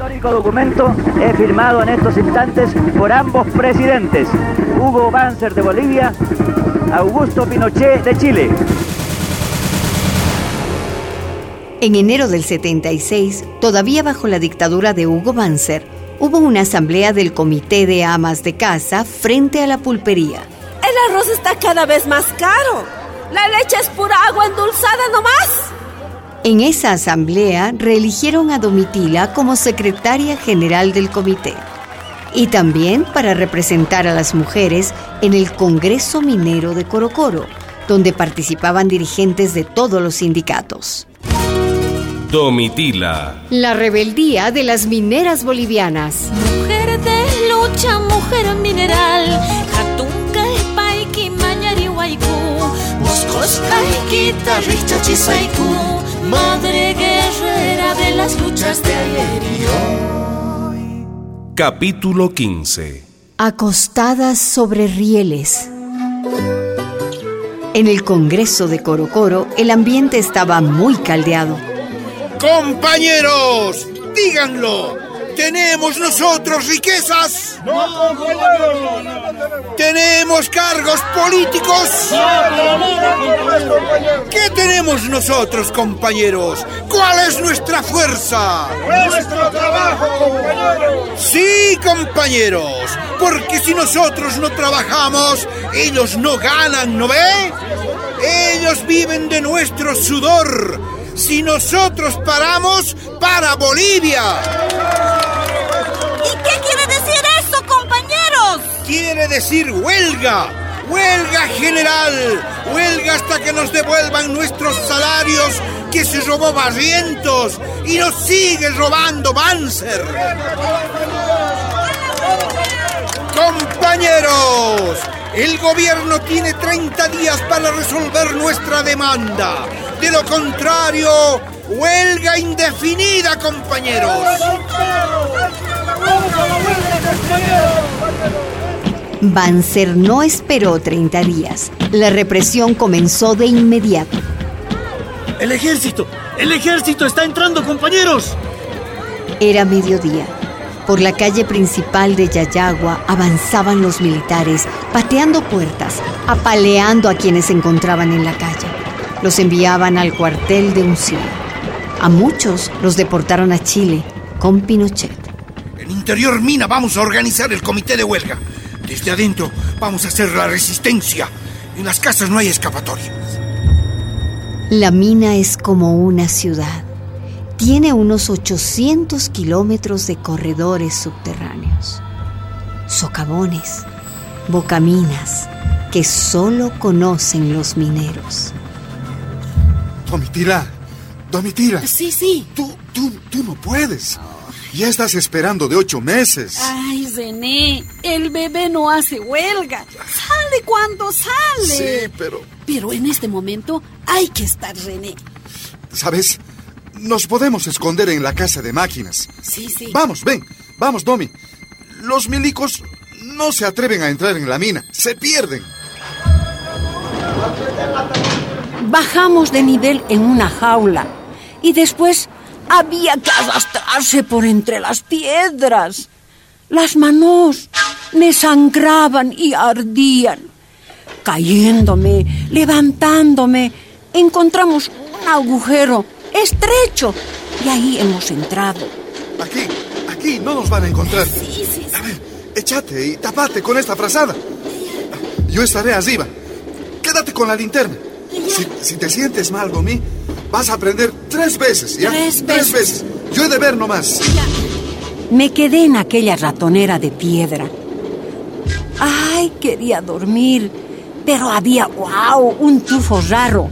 histórico documento es firmado en estos instantes por ambos presidentes, Hugo Banzer de Bolivia, Augusto Pinochet de Chile. En enero del 76, todavía bajo la dictadura de Hugo Banzer, hubo una asamblea del Comité de Amas de Casa frente a la pulpería. El arroz está cada vez más caro. La leche es pura agua. En esa asamblea reeligieron a Domitila como secretaria general del comité y también para representar a las mujeres en el Congreso Minero de Corocoro, donde participaban dirigentes de todos los sindicatos. Domitila. La rebeldía de las mineras bolivianas. Mujer de lucha, mujer mineral. Madre guerrera de las luchas de ayer y hoy. Capítulo 15. Acostadas sobre rieles. En el Congreso de Corocoro, el ambiente estaba muy caldeado. Compañeros, díganlo. ¿Tenemos nosotros riquezas? No, ¿Tenemos cargos políticos? ¿Qué tenemos nosotros, compañeros? ¿Cuál es nuestra fuerza? Nuestro trabajo, compañeros. Sí, compañeros, porque si nosotros no trabajamos, ellos no ganan, ¿no ve? Ellos viven de nuestro sudor. Si nosotros paramos, para Bolivia. Quiere decir huelga. Huelga general. Huelga hasta que nos devuelvan nuestros salarios que se robó Barrientos y nos sigue robando Banzer. Compañeros, el gobierno tiene 30 días para resolver nuestra demanda. De lo contrario, huelga indefinida, compañeros. Banzer no esperó 30 días. La represión comenzó de inmediato. ¡El ejército! ¡El ejército está entrando, compañeros! Era mediodía. Por la calle principal de Yayagua avanzaban los militares, pateando puertas, apaleando a quienes se encontraban en la calle. Los enviaban al cuartel de Uncía. A muchos los deportaron a Chile con Pinochet. En Interior Mina vamos a organizar el comité de huelga. Desde adentro vamos a hacer la resistencia. En las casas no hay escapatoria. La mina es como una ciudad. Tiene unos 800 kilómetros de corredores subterráneos, socavones, bocaminas que solo conocen los mineros. Domitila, Domitila. Sí, sí. Tú, tú, tú no puedes. Ya estás esperando de ocho meses. Ay, René, el bebé no hace huelga. Sale cuando sale. Sí, pero... Pero en este momento hay que estar, René. ¿Sabes? Nos podemos esconder en la casa de máquinas. Sí, sí. Vamos, ven. Vamos, Domi. Los milicos no se atreven a entrar en la mina. Se pierden. Bajamos de nivel en una jaula y después había que arrastrarse por entre las piedras. Las manos me sangraban y ardían. Cayéndome, levantándome, encontramos un agujero estrecho y ahí hemos entrado. Aquí, aquí no nos van a encontrar. Sí, sí, A ver, échate y tapate con esta frazada. Yo estaré arriba. Quédate con la linterna. Si, si te sientes mal, Domi, vas a aprender tres veces, ¿ya? Tres Tres veces. Yo he de ver nomás. Me quedé en aquella ratonera de piedra. Ay, quería dormir, pero había, wow, un tufo raro.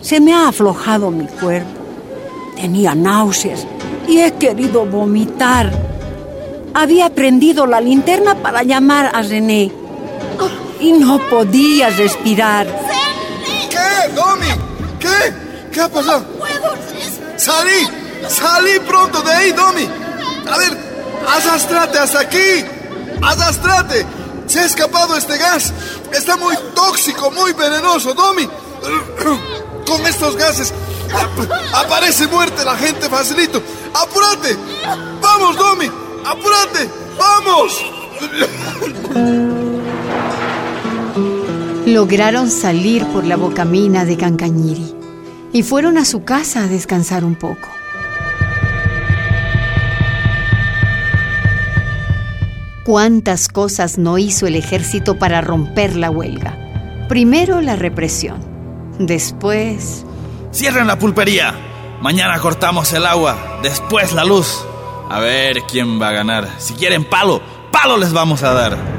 Se me ha aflojado mi cuerpo. Tenía náuseas y he querido vomitar. Había prendido la linterna para llamar a René y no podía respirar. ¿Qué, Domi? ¿Qué? ¿Qué ha pasado? ¡Salí! ¡Salí pronto de ahí, Domi! A ver, arrastrate hasta aquí. Arrastrate. Se ha escapado este gas. Está muy tóxico, muy venenoso, Domi. Con estos gases ap- aparece muerte la gente facilito. ¡Apúrate! ¡Vamos, Domi! ¡Apúrate! ¡Vamos! Lograron salir por la bocamina de Cancañiri y fueron a su casa a descansar un poco. ¿Cuántas cosas no hizo el ejército para romper la huelga? Primero la represión, después... Cierren la pulpería. Mañana cortamos el agua, después la luz. A ver quién va a ganar. Si quieren palo, palo les vamos a dar.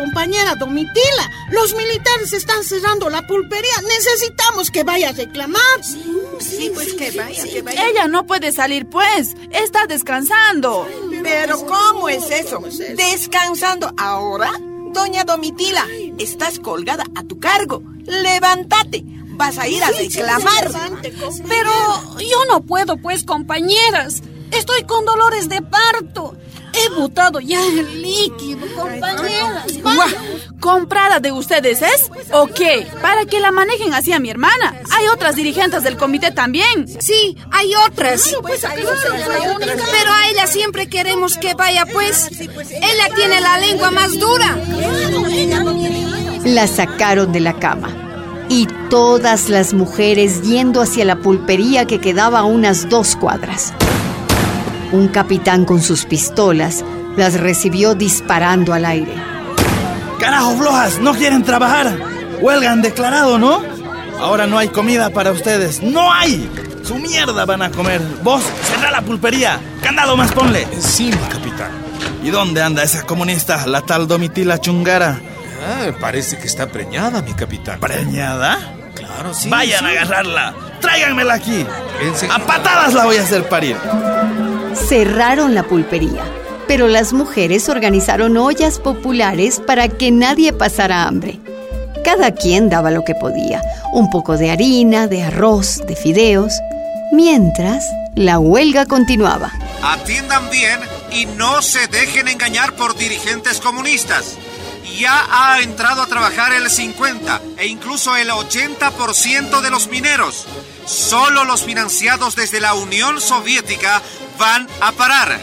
Compañera Domitila? Los militares están cerrando la pulpería. Necesitamos que vaya a reclamar. Sí, pues que vaya, que vaya. Ella no puede salir, pues. Está descansando. Pero ¿cómo es eso? ¿Descansando ahora? Doña Domitila, estás colgada a tu cargo. Levántate. Vas a ir a reclamar. Pero yo no puedo, pues, compañeras. Estoy con dolores de parto. He botado ya el líquido, compañeras. ¿Comprada de ustedes es? ¿O qué? Para que la manejen así a mi hermana. Hay otras dirigentes del comité también. Sí, hay otras. Pero a ella siempre queremos que vaya, pues. Ella tiene la lengua más dura. La sacaron de la cama. Y todas las mujeres yendo hacia la pulpería que quedaba a unas dos cuadras. Un capitán con sus pistolas las recibió disparando al aire. ¡Carajo, flojas! ¿No quieren trabajar? Huelgan declarado, ¿no? Ahora no hay comida para ustedes. ¡No hay! Su mierda van a comer. Vos, cerrá la pulpería. Candado más ponle. Sí, mi capitán. ¿Y dónde anda esa comunista, la tal Domitila Chungara? Ah, parece que está preñada, mi capitán. ¿Preñada? Claro, sí. Vayan sí. a agarrarla. Tráiganmela aquí. Enseguida. A patadas la voy a hacer parir. Cerraron la pulpería, pero las mujeres organizaron ollas populares para que nadie pasara hambre. Cada quien daba lo que podía, un poco de harina, de arroz, de fideos, mientras la huelga continuaba. Atiendan bien y no se dejen engañar por dirigentes comunistas. Ya ha entrado a trabajar el 50 e incluso el 80% de los mineros. Solo los financiados desde la Unión Soviética van a parar.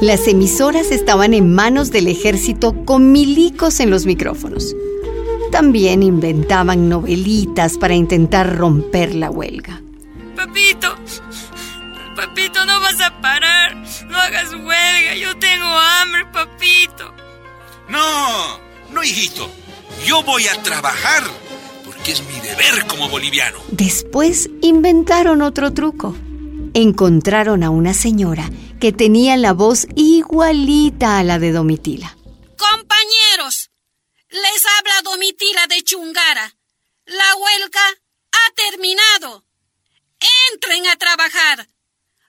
Las emisoras estaban en manos del ejército con milicos en los micrófonos. También inventaban novelitas para intentar romper la huelga. Papito, papito, no vas a parar. No hagas huelga. Yo tengo hambre, papito. No, no, hijito. Yo voy a trabajar porque es mi deber como boliviano. Después inventaron otro truco. Encontraron a una señora que tenía la voz igualita a la de Domitila. Compañeros, les habla Domitila de Chungara. La huelga ha terminado. Entren a trabajar.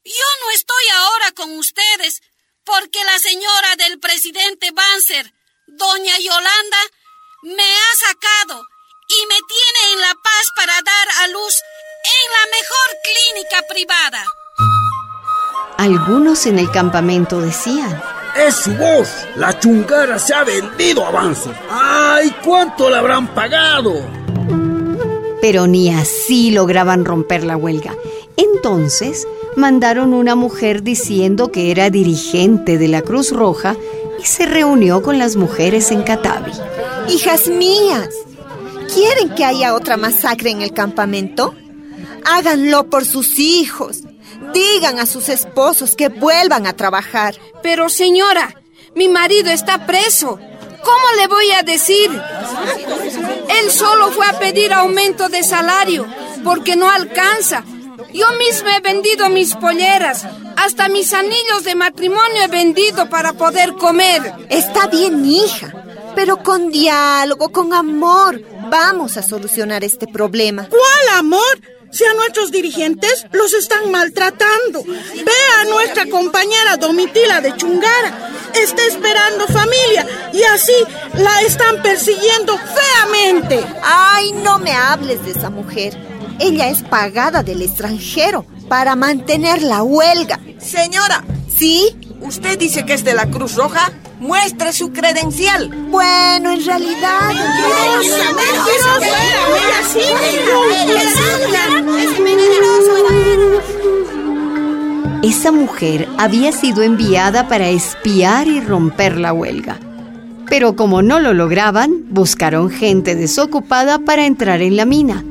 Yo no estoy ahora con ustedes porque la señora del presidente Banzer, doña Yolanda, me ha sacado clínica privada. Algunos en el campamento decían, Es su voz. La chungara se ha vendido a Banzer. ¡Ay, cuánto le habrán pagado! pero ni así lograban romper la huelga. Entonces mandaron una mujer diciendo que era dirigente de la Cruz Roja y se reunió con las mujeres en Catavi. Hijas mías, ¿quieren que haya otra masacre en el campamento? Háganlo por sus hijos. Digan a sus esposos que vuelvan a trabajar. Pero señora, mi marido está preso. ¿Cómo le voy a decir? Él solo fue a pedir aumento de salario porque no alcanza. Yo misma he vendido mis polleras, hasta mis anillos de matrimonio he vendido para poder comer. Está bien, hija, pero con diálogo, con amor, vamos a solucionar este problema. ¿Cuál amor? Si a nuestros dirigentes los están maltratando. Ve a nuestra compañera Domitila de Chungara. Está esperando familia y así la están persiguiendo feamente. Ay, no me hables de esa mujer. Ella es pagada del extranjero para mantener la huelga. Señora, ¿Sí? ¿Usted dice que es de la Cruz Roja? Muestre su credencial. Bueno, en realidad... Esa mujer había sido enviada para espiar y romper la huelga. Pero como no lo lograban, buscaron gente desocupada para entrar en la mina.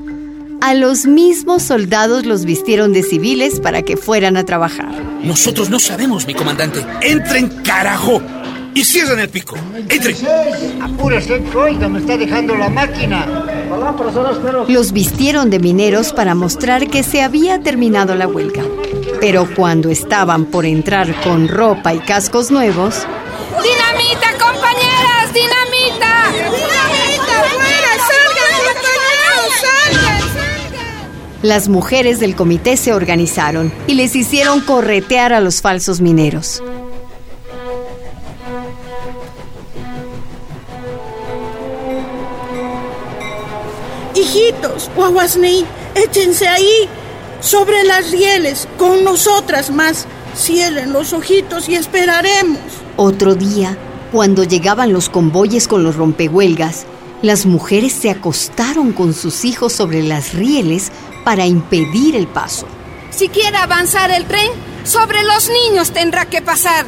A los mismos soldados los vistieron de civiles para que fueran a trabajar. Nosotros no sabemos, mi comandante. ¡Entren, carajo! Y cierren el pico. ¡Entren! Apúrese, Troy, me está dejando la máquina. Los vistieron de mineros para mostrar que se había terminado la huelga. Pero cuando estaban por entrar con ropa y cascos nuevos... ¡Dinamita, compañeras! ¡Dinamita! ¡Dinamita! ¡Fuera! ¡Salgan, compañeros! ¡Salgan! Las mujeres del comité se organizaron y les hicieron corretear a los falsos mineros. Hijitos, Guaguasney, échense ahí, sobre las rieles, con nosotras más. Cierren los ojitos y esperaremos. Otro día, cuando llegaban los convoyes con los rompehuelgas, las mujeres se acostaron con sus hijos sobre las rieles para impedir el paso. Si quiere avanzar el tren, sobre los niños tendrá que pasar.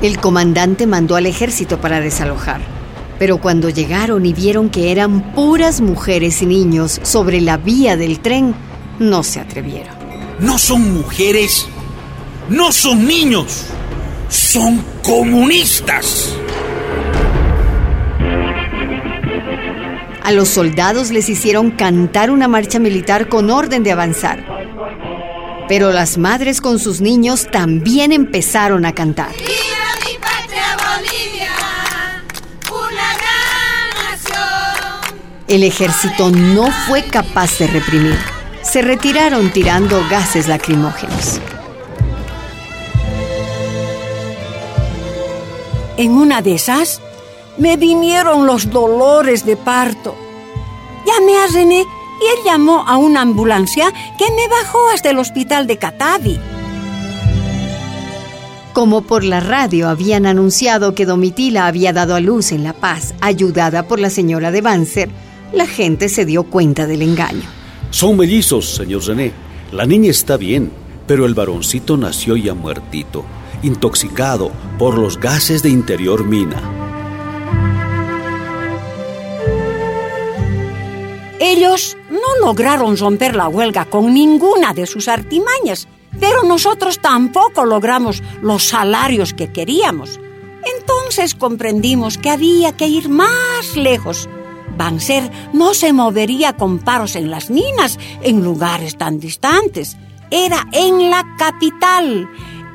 El comandante mandó al ejército para desalojar. Pero cuando llegaron y vieron que eran puras mujeres y niños sobre la vía del tren, no se atrevieron. No son mujeres, no son niños, son comunistas. A los soldados les hicieron cantar una marcha militar con orden de avanzar. Pero las madres con sus niños también empezaron a cantar. El ejército no fue capaz de reprimir. Se retiraron tirando gases lacrimógenos. En una de esas, me vinieron los dolores de parto. Llamé a René y él llamó a una ambulancia que me bajó hasta el hospital de Catavi. Como por la radio habían anunciado que Domitila había dado a luz en La Paz, ayudada por la señora de Banzer, la gente se dio cuenta del engaño. Son mellizos, señor René. La niña está bien, pero el varoncito nació ya muertito, intoxicado por los gases de interior mina. Ellos no lograron romper la huelga con ninguna de sus artimañas, pero nosotros tampoco logramos los salarios que queríamos. Entonces comprendimos que había que ir más lejos. Banzer no se movería con paros en las minas, en lugares tan distantes. Era en la capital,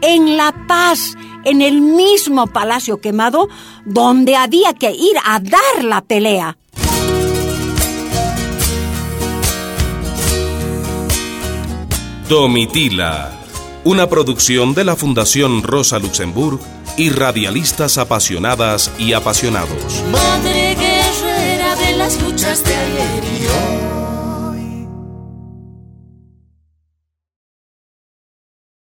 en La Paz, en el mismo palacio quemado, donde había que ir a dar la pelea. Domitila, una producción de la Fundación Rosa Luxemburg y radialistas apasionadas y apasionados. Madre de ayer y hoy.